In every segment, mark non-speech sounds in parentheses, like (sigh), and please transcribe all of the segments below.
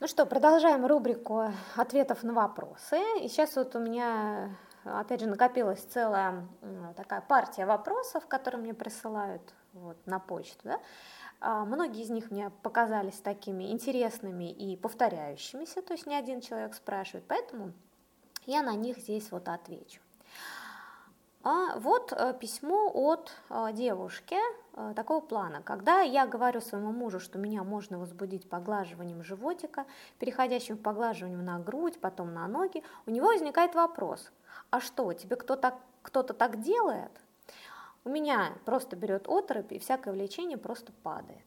Ну что, продолжаем рубрику ответов на вопросы. И сейчас вот у меня, опять же, накопилась целая такая партия вопросов, которые мне присылают вот, на почту. Да? А, многие из них мне показались такими интересными и повторяющимися, то есть не один человек спрашивает, поэтому я на них здесь вот отвечу. А вот э, письмо от э, девушки э, такого плана. Когда я говорю своему мужу, что меня можно возбудить поглаживанием животика, переходящим в поглаживанием на грудь, потом на ноги, у него возникает вопрос, а что, тебе кто-то кто-то так делает? У меня просто берет отрыв, и всякое влечение просто падает.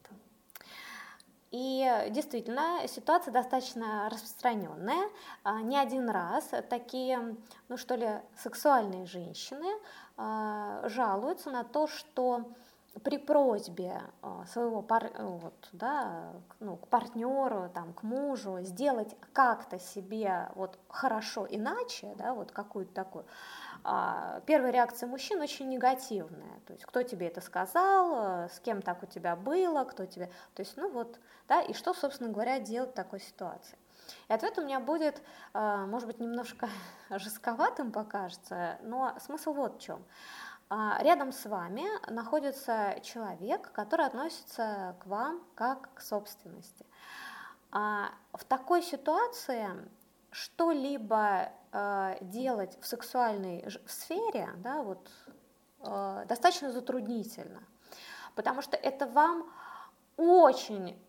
И действительно, ситуация достаточно распространенная. А, не один раз такие, ну что ли, сексуальные женщины а, жалуются на то, что при просьбе а, своего пар, вот, да, ну, к партнеру, там, к мужу сделать как-то себе вот хорошо иначе, да, вот какую-то такую, первая реакция мужчин очень негативная. То есть, кто тебе это сказал, с кем так у тебя было, кто тебе... То есть, ну вот, да, и что, собственно говоря, делать в такой ситуации. И ответ у меня будет, а, может быть, немножко (laughs) жестковатым покажется, но смысл вот в чем. А, рядом с вами находится человек, который относится к вам как к собственности. В такой ситуации что-либо э, делать в сексуальной сфере, да, вот, э, достаточно затруднительно, потому что это вам очень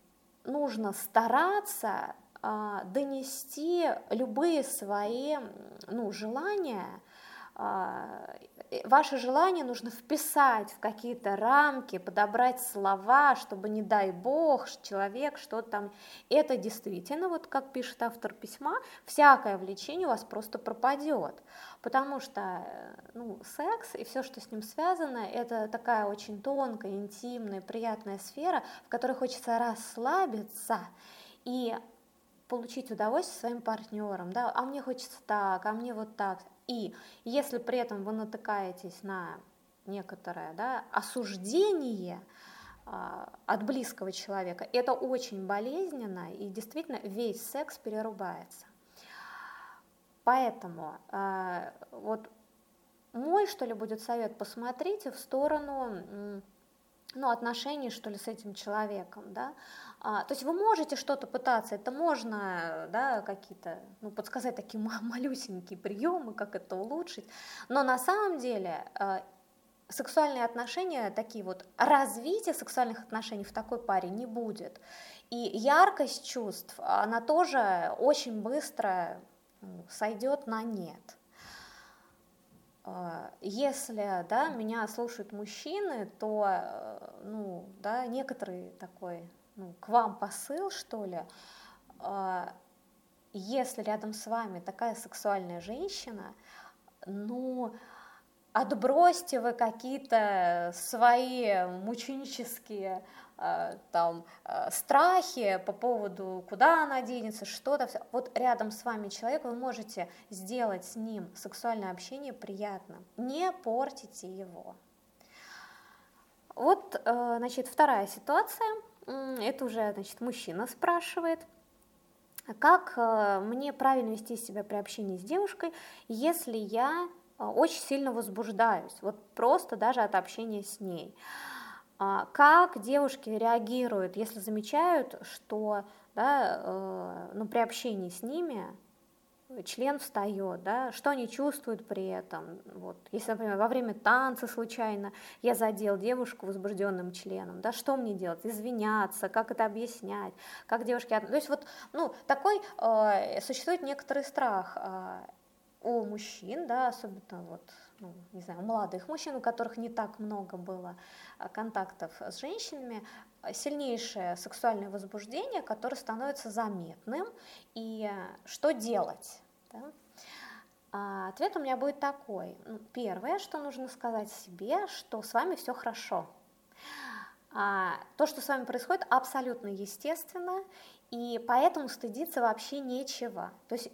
нужно стараться э, донести любые свои ну, желания а, ваше желание нужно вписать в какие-то рамки, подобрать слова, чтобы, не дай бог, человек что-то там... Это действительно, вот как пишет автор письма, всякое влечение у вас просто пропадет, потому что ну, секс и все, что с ним связано, это такая очень тонкая, интимная, приятная сфера, в которой хочется расслабиться. И получить удовольствие своим партнером, да, а мне хочется так, а мне вот так, и если при этом вы натыкаетесь на некоторое да, осуждение э, от близкого человека, это очень болезненно, и действительно весь секс перерубается. Поэтому э, вот мой, что ли, будет совет, посмотрите в сторону ну, отношений, что ли, с этим человеком, да, а, то есть вы можете что-то пытаться, это можно, да, какие-то, ну, подсказать такие малюсенькие приемы, как это улучшить, но на самом деле а, сексуальные отношения, такие вот, развитие сексуальных отношений в такой паре не будет, и яркость чувств, она тоже очень быстро сойдет на нет. А, если да, меня слушают мужчины, то э, ну, да, некоторый такой ну, к вам посыл, что ли, а, если рядом с вами такая сексуальная женщина, ну, отбросьте вы какие-то свои мученические Э, там э, страхи по поводу, куда она денется, что-то. Вот рядом с вами человек, вы можете сделать с ним сексуальное общение приятным. Не портите его. Вот, э, значит, вторая ситуация. Это уже, значит, мужчина спрашивает. Как мне правильно вести себя при общении с девушкой, если я очень сильно возбуждаюсь, вот просто даже от общения с ней. А как девушки реагируют, если замечают, что да, э, ну, при общении с ними член встает, да, что они чувствуют при этом. Вот. Если, например, во время танца случайно я задел девушку возбужденным членом, да, что мне делать? Извиняться, как это объяснять, как девушки... То есть вот ну, такой э, существует некоторый страх э, у мужчин, да, особенно вот ну, не знаю, молодых мужчин, у которых не так много было а, контактов с женщинами, а, сильнейшее сексуальное возбуждение, которое становится заметным. И что делать? Да? А ответ у меня будет такой. Ну, первое, что нужно сказать себе, что с вами все хорошо. То, что с вами происходит, абсолютно естественно, и поэтому стыдиться вообще нечего. То есть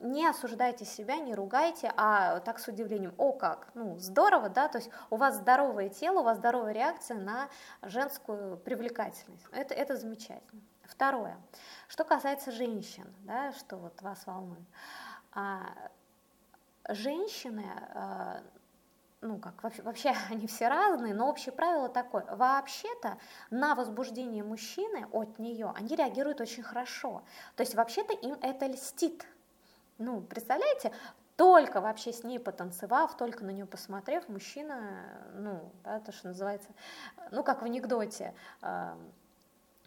не осуждайте себя, не ругайте, а так с удивлением, о как, ну здорово, да, то есть у вас здоровое тело, у вас здоровая реакция на женскую привлекательность, это, это замечательно. Второе. Что касается женщин, да, что вот вас волнует. А, женщины, а, ну как, вообще, вообще (laughs) они все разные, но общее правило такое. Вообще-то на возбуждение мужчины от нее они реагируют очень хорошо. То есть вообще-то им это льстит. Ну, представляете, только вообще с ней потанцевав, только на нее посмотрев, мужчина, ну, да, то, что называется, ну, как в анекдоте,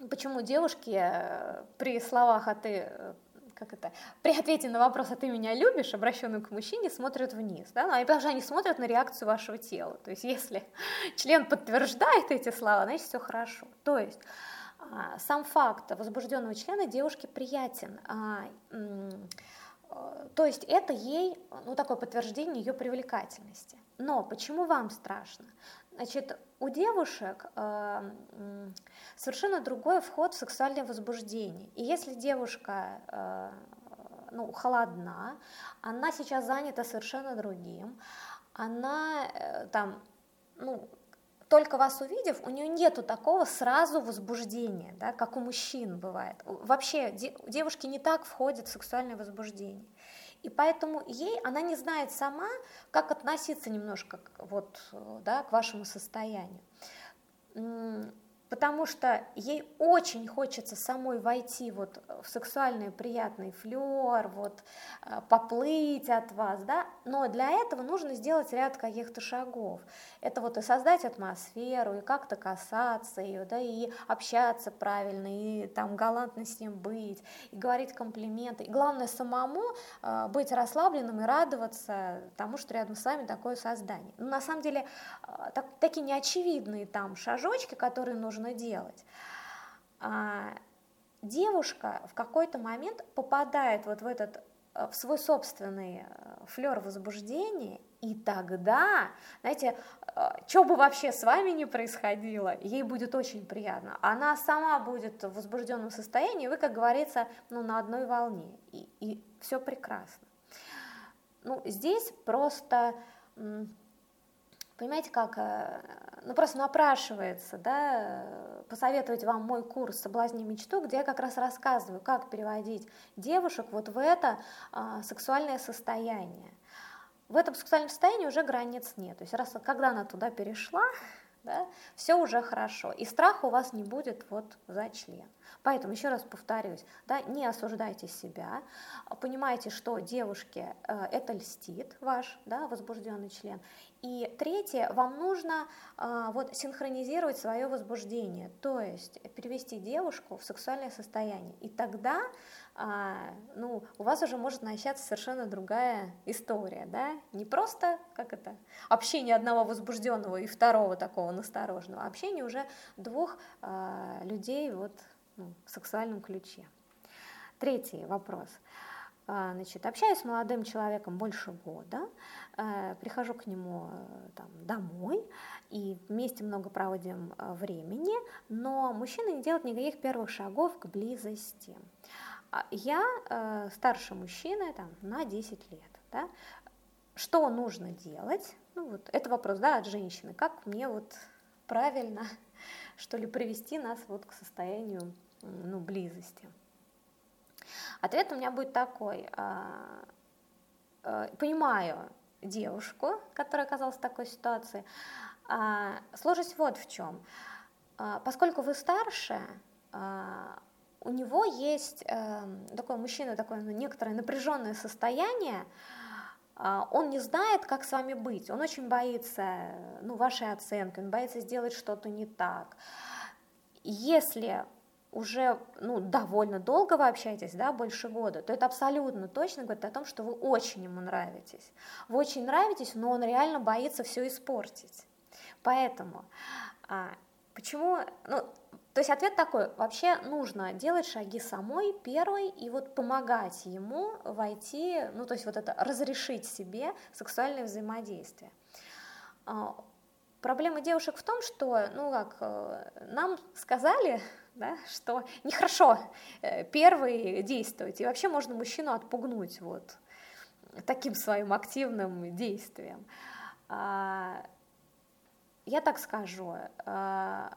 почему девушки э, при словах «а ты э, как это, при ответе на вопрос «а ты меня любишь?», обращенную к мужчине, смотрят вниз, да, ну, потому что они смотрят на реакцию вашего тела, то есть если (laughs) член подтверждает эти слова, значит все хорошо, то есть а, сам факт возбужденного члена девушке приятен, а, то есть это ей, ну, такое подтверждение ее привлекательности. Но почему вам страшно? Значит, у девушек э, совершенно другой вход в сексуальное возбуждение. И если девушка э, ну, холодна, она сейчас занята совершенно другим, она э, там, ну, только вас увидев, у нее нету такого сразу возбуждения, да, как у мужчин бывает. Вообще де, девушки не так входят в сексуальное возбуждение. И поэтому ей, она не знает сама, как относиться немножко вот, да, к вашему состоянию потому что ей очень хочется самой войти вот в сексуальный приятный флер, вот э, поплыть от вас, да, но для этого нужно сделать ряд каких-то шагов. Это вот и создать атмосферу, и как-то касаться ее, да, и общаться правильно, и там галантно с ним быть, и говорить комплименты. И главное самому э, быть расслабленным и радоваться тому, что рядом с вами такое создание. Но на самом деле э, так, такие неочевидные там шажочки, которые нужно нужно делать. А, девушка в какой-то момент попадает вот в этот э, в свой собственный э, флер возбуждения, и тогда, знаете, э, что бы вообще с вами ни происходило, ей будет очень приятно. Она сама будет в возбужденном состоянии, вы, как говорится, ну, на одной волне, и, и все прекрасно. Ну, здесь просто понимаете, как, э, ну просто напрашивается, да, посоветовать вам мой курс «Соблазни мечту», где я как раз рассказываю, как переводить девушек вот в это а, сексуальное состояние. В этом сексуальном состоянии уже границ нет. То есть раз, когда она туда перешла, да, все уже хорошо, и страха у вас не будет вот за член. Поэтому еще раз повторюсь, да, не осуждайте себя, понимайте, что девушке э, это льстит ваш да, возбужденный член, и третье, вам нужно а, вот синхронизировать свое возбуждение, то есть перевести девушку в сексуальное состояние. И тогда а, ну, у вас уже может начаться совершенно другая история, да? Не просто, как это, общение одного возбужденного и второго такого настороженного, а общение уже двух а, людей вот, ну, в сексуальном ключе. Третий вопрос. А, значит, общаюсь с молодым человеком больше года, Э, прихожу к нему э, там, домой, и вместе много проводим э, времени, но мужчина не делает никаких первых шагов к близости. А я э, старше мужчины там, на 10 лет. Да? Что нужно делать? Ну, вот, это вопрос да, от женщины. Как мне вот правильно, (laughs) что ли, привести нас вот к состоянию ну, близости? Ответ у меня будет такой. А, понимаю, девушку, которая оказалась в такой ситуации. А, сложность вот в чем. Поскольку вы старше, у него есть э, такой мужчина, такое ну, некоторое напряженное состояние, он не знает, как с вами быть, он очень боится ну, вашей оценки, он боится сделать что-то не так. Если уже ну, довольно долго вы общаетесь, да, больше года, то это абсолютно точно говорит о том, что вы очень ему нравитесь. Вы очень нравитесь, но он реально боится все испортить. Поэтому а, почему, ну, то есть ответ такой, вообще нужно делать шаги самой первой и вот помогать ему войти, ну то есть вот это разрешить себе сексуальное взаимодействие. А, проблема девушек в том, что, ну как, э, нам сказали, (laughs) да, что нехорошо э, первый действовать, и вообще можно мужчину отпугнуть вот таким своим активным действием. А, я так скажу, а,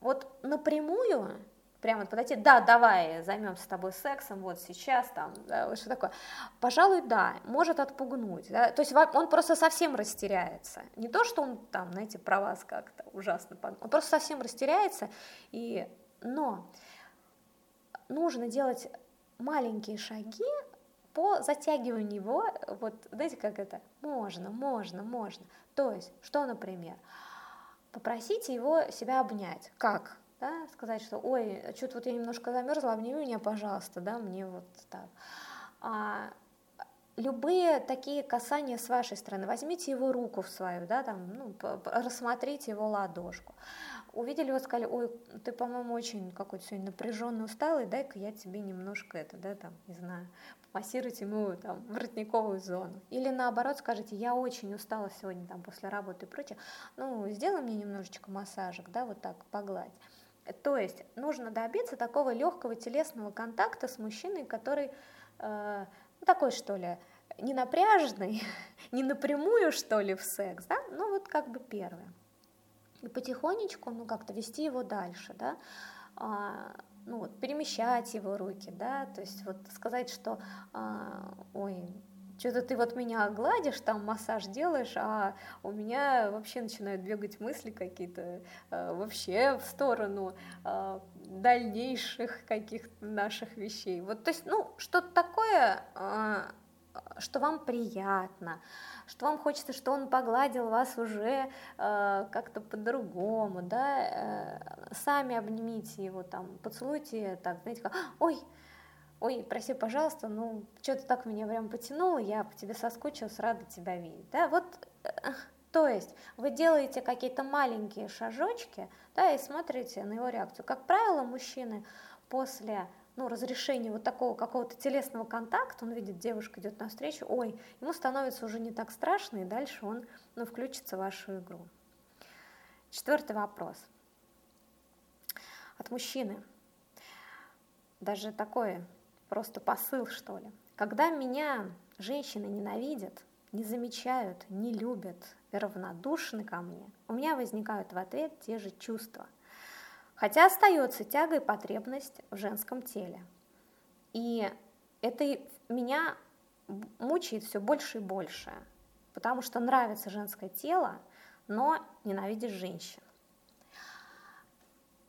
вот напрямую прямо вот подойти, да, давай займемся с тобой сексом, вот сейчас там, да, вот что такое. Пожалуй, да, может отпугнуть, да, то есть он просто совсем растеряется. Не то, что он там, знаете, про вас как-то ужасно, он просто совсем растеряется, и, но нужно делать маленькие шаги по затягиванию его, вот, знаете, как это, можно, можно, можно. То есть, что, например, попросите его себя обнять. Как? Да, сказать, что, ой, что-то вот я немножко замерзла, обними меня, пожалуйста, да, мне вот так. А, любые такие касания с вашей стороны, возьмите его руку в свою, да, там, ну, рассмотрите его ладошку. Увидели его, сказали, ой, ты, по-моему, очень какой-то сегодня напряженный, усталый, дай-ка я тебе немножко это, да, там, не знаю, массируйте ему там воротниковую зону. Или наоборот скажите, я очень устала сегодня там после работы и прочее, ну, сделай мне немножечко массажик, да, вот так, погладь. То есть нужно добиться такого легкого телесного контакта с мужчиной, который э, ну, такой, что ли, не напряженный, (laughs) не напрямую, что ли, в секс, да, ну вот как бы первое. И потихонечку, ну как-то вести его дальше, да, а, ну вот перемещать его руки, да, то есть вот сказать, что, а, ой, что-то ты вот меня гладишь, там массаж делаешь, а у меня вообще начинают бегать мысли какие-то э, вообще в сторону э, дальнейших каких-то наших вещей. Вот, то есть, ну, что-то такое, э, что вам приятно, что вам хочется, что он погладил вас уже э, как-то по-другому, да, э, сами обнимите его там, поцелуйте так, знаете, как, ой, ой, прости, пожалуйста, ну, что-то так меня прям потянуло, я по тебе соскучилась, рада тебя видеть, да, вот, э, то есть вы делаете какие-то маленькие шажочки, да, и смотрите на его реакцию. Как правило, мужчины после ну, разрешения вот такого какого-то телесного контакта, он видит, девушка идет навстречу, ой, ему становится уже не так страшно, и дальше он, ну, включится в вашу игру. Четвертый вопрос. От мужчины. Даже такое просто посыл, что ли. Когда меня женщины ненавидят, не замечают, не любят равнодушны ко мне, у меня возникают в ответ те же чувства. Хотя остается тяга и потребность в женском теле. И это меня мучает все больше и больше, потому что нравится женское тело, но ненавидишь женщин.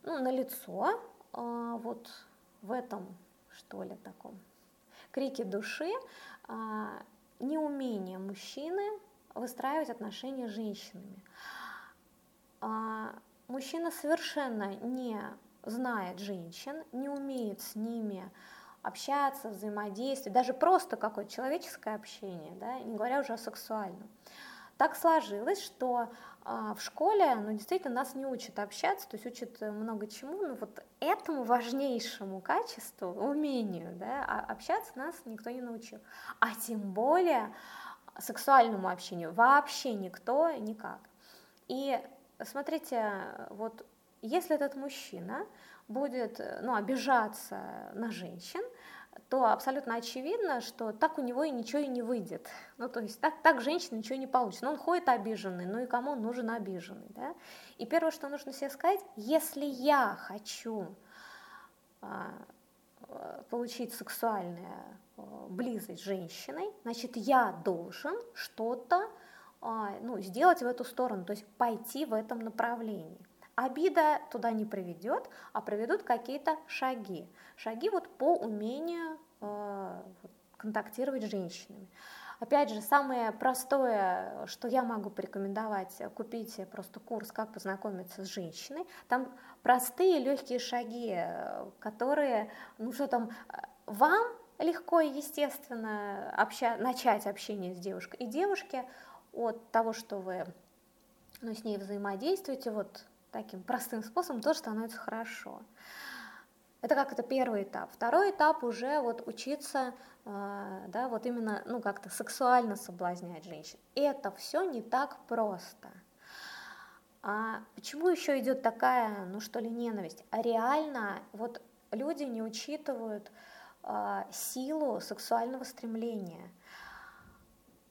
Ну, на лицо а, вот в этом что ли, таком крике души, а, неумение мужчины выстраивать отношения с женщинами. А, мужчина совершенно не знает женщин, не умеет с ними общаться, взаимодействовать, даже просто какое-то человеческое общение, да, не говоря уже о сексуальном. Так сложилось, что а, в школе, ну, действительно, нас не учат общаться, то есть учат много чему, но вот этому важнейшему качеству, умению, да, а общаться нас никто не научил. А тем более сексуальному общению вообще никто никак. И смотрите, вот если этот мужчина будет ну, обижаться на женщин, то абсолютно очевидно, что так у него и ничего и не выйдет. Ну, то есть так, так женщина ничего не получит. Но он ходит обиженный, ну и кому он нужен обиженный, да? И первое, что нужно себе сказать, если я хочу а, получить сексуальную а, близость с женщиной, значит, я должен что-то а, ну, сделать в эту сторону, то есть пойти в этом направлении. Обида туда не приведет, а приведут какие-то шаги. Шаги вот по умению э, контактировать с женщинами. Опять же, самое простое, что я могу порекомендовать, купите просто курс «Как познакомиться с женщиной». Там простые легкие шаги, которые, ну что там, вам легко и естественно обща- начать общение с девушкой, и девушке от того, что вы ну, с ней взаимодействуете, вот таким простым способом, тоже становится хорошо. Это как это первый этап. Второй этап уже вот учиться, э, да, вот именно, ну как-то сексуально соблазнять женщин. Это все не так просто. А почему еще идет такая, ну что ли, ненависть? А реально вот люди не учитывают э, силу сексуального стремления.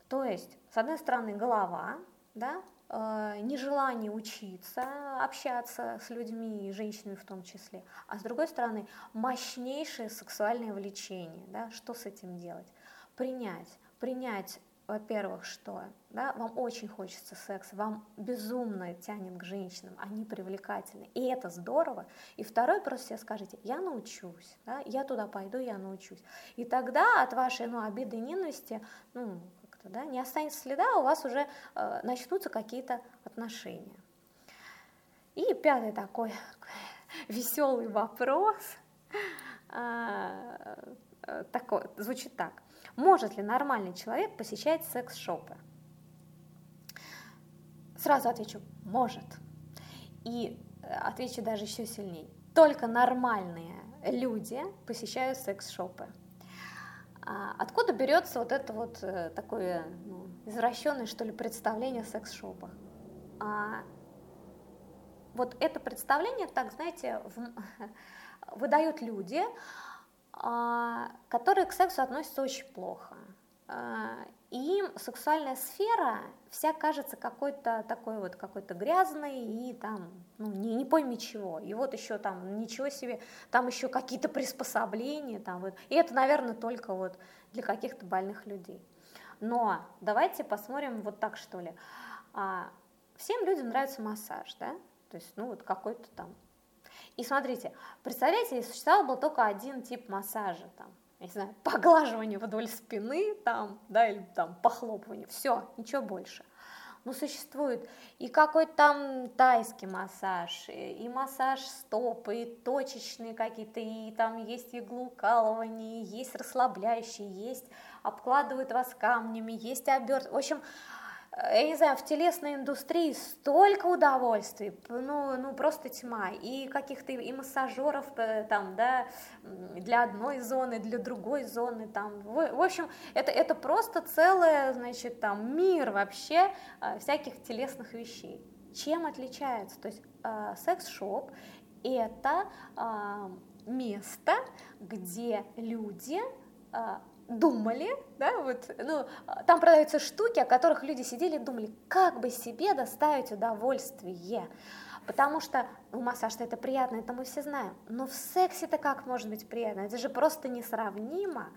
То есть, с одной стороны, голова, да, нежелание учиться, общаться с людьми, женщинами в том числе, а с другой стороны мощнейшее сексуальное влечение. Да? Что с этим делать? Принять, принять во-первых, что да, вам очень хочется секса, вам безумно тянет к женщинам, они привлекательны, и это здорово. И второй, просто себе скажите, я научусь, да, я туда пойду, я научусь. И тогда от вашей ну, обиды и ненависти ну, как-то, да, не останется следа, у вас уже э, начнутся какие-то отношения. И пятый такой (laughs) веселый вопрос, э, э, такой, звучит так. Может ли нормальный человек посещать секс-шопы? Сразу отвечу, может. И э, отвечу даже еще сильнее. Только нормальные люди посещают секс-шопы. А откуда берется вот это вот э, такое ну, извращенное, что ли, представление о секс-шопах? А, вот это представление, так знаете, в, (laughs) выдают люди, а, которые к сексу относятся очень плохо. А, и им сексуальная сфера вся кажется какой-то такой вот какой-то грязной и там, ну, не, не пойми чего. И вот еще там ничего себе, там еще какие-то приспособления, там вот. И это, наверное, только вот для каких-то больных людей. Но давайте посмотрим вот так, что ли. А, всем людям нравится массаж, да? То есть, ну, вот какой-то там и смотрите, представляете, существовал был только один тип массажа, там, я не знаю, поглаживание вдоль спины, там, да, или там похлопывание, все, ничего больше. Но существует и какой-то там тайский массаж, и массаж стопы, и точечные какие-то, и там есть иглоукалывание, есть расслабляющие, есть обкладывают вас камнями, есть оберт. В общем, я не знаю, в телесной индустрии столько удовольствий, ну, ну просто тьма, и каких-то и массажеров э, там, да, для одной зоны, для другой зоны, там, в, в общем, это, это просто целый, значит, там, мир вообще э, всяких телесных вещей. Чем отличается? То есть э, секс-шоп – это место, где люди думали, да, вот, ну, там продаются штуки, о которых люди сидели и думали, как бы себе доставить удовольствие. Потому что ну, массаж-то это приятно, это мы все знаем. Но в сексе-то как может быть приятно? Это же просто несравнимо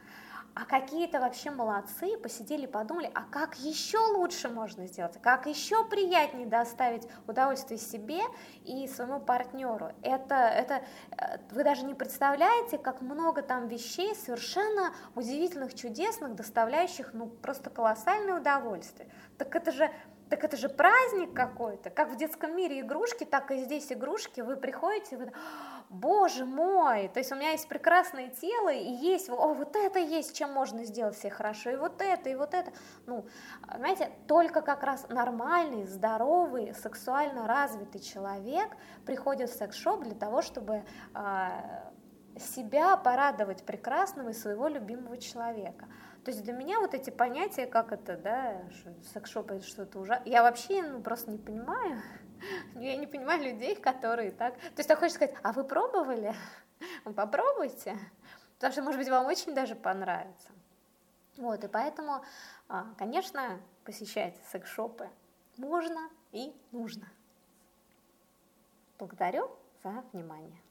а какие-то вообще молодцы посидели, подумали, а как еще лучше можно сделать, как еще приятнее доставить удовольствие себе и своему партнеру. Это, это э, вы даже не представляете, как много там вещей совершенно удивительных, чудесных, доставляющих ну просто колоссальное удовольствие. Так это же так это же праздник какой-то, как в детском мире игрушки, так и здесь игрушки, вы приходите, вы, боже мой, то есть у меня есть прекрасное тело, и есть, о, вот это есть, чем можно сделать все хорошо, и вот это, и вот это, ну, знаете, только как раз нормальный, здоровый, сексуально развитый человек приходит в секс-шоп для того, чтобы а, себя порадовать прекрасного и своего любимого человека. То есть для меня вот эти понятия, как это, да, секс-шоп это что-то ужасное, я вообще ну, просто не понимаю. (laughs) Я не понимаю людей, которые так... То есть ты хочешь сказать, а вы пробовали? (laughs) Попробуйте. Потому что, может быть, вам очень даже понравится. Вот, и поэтому, а, конечно, посещать секс-шопы можно и нужно. Благодарю за внимание.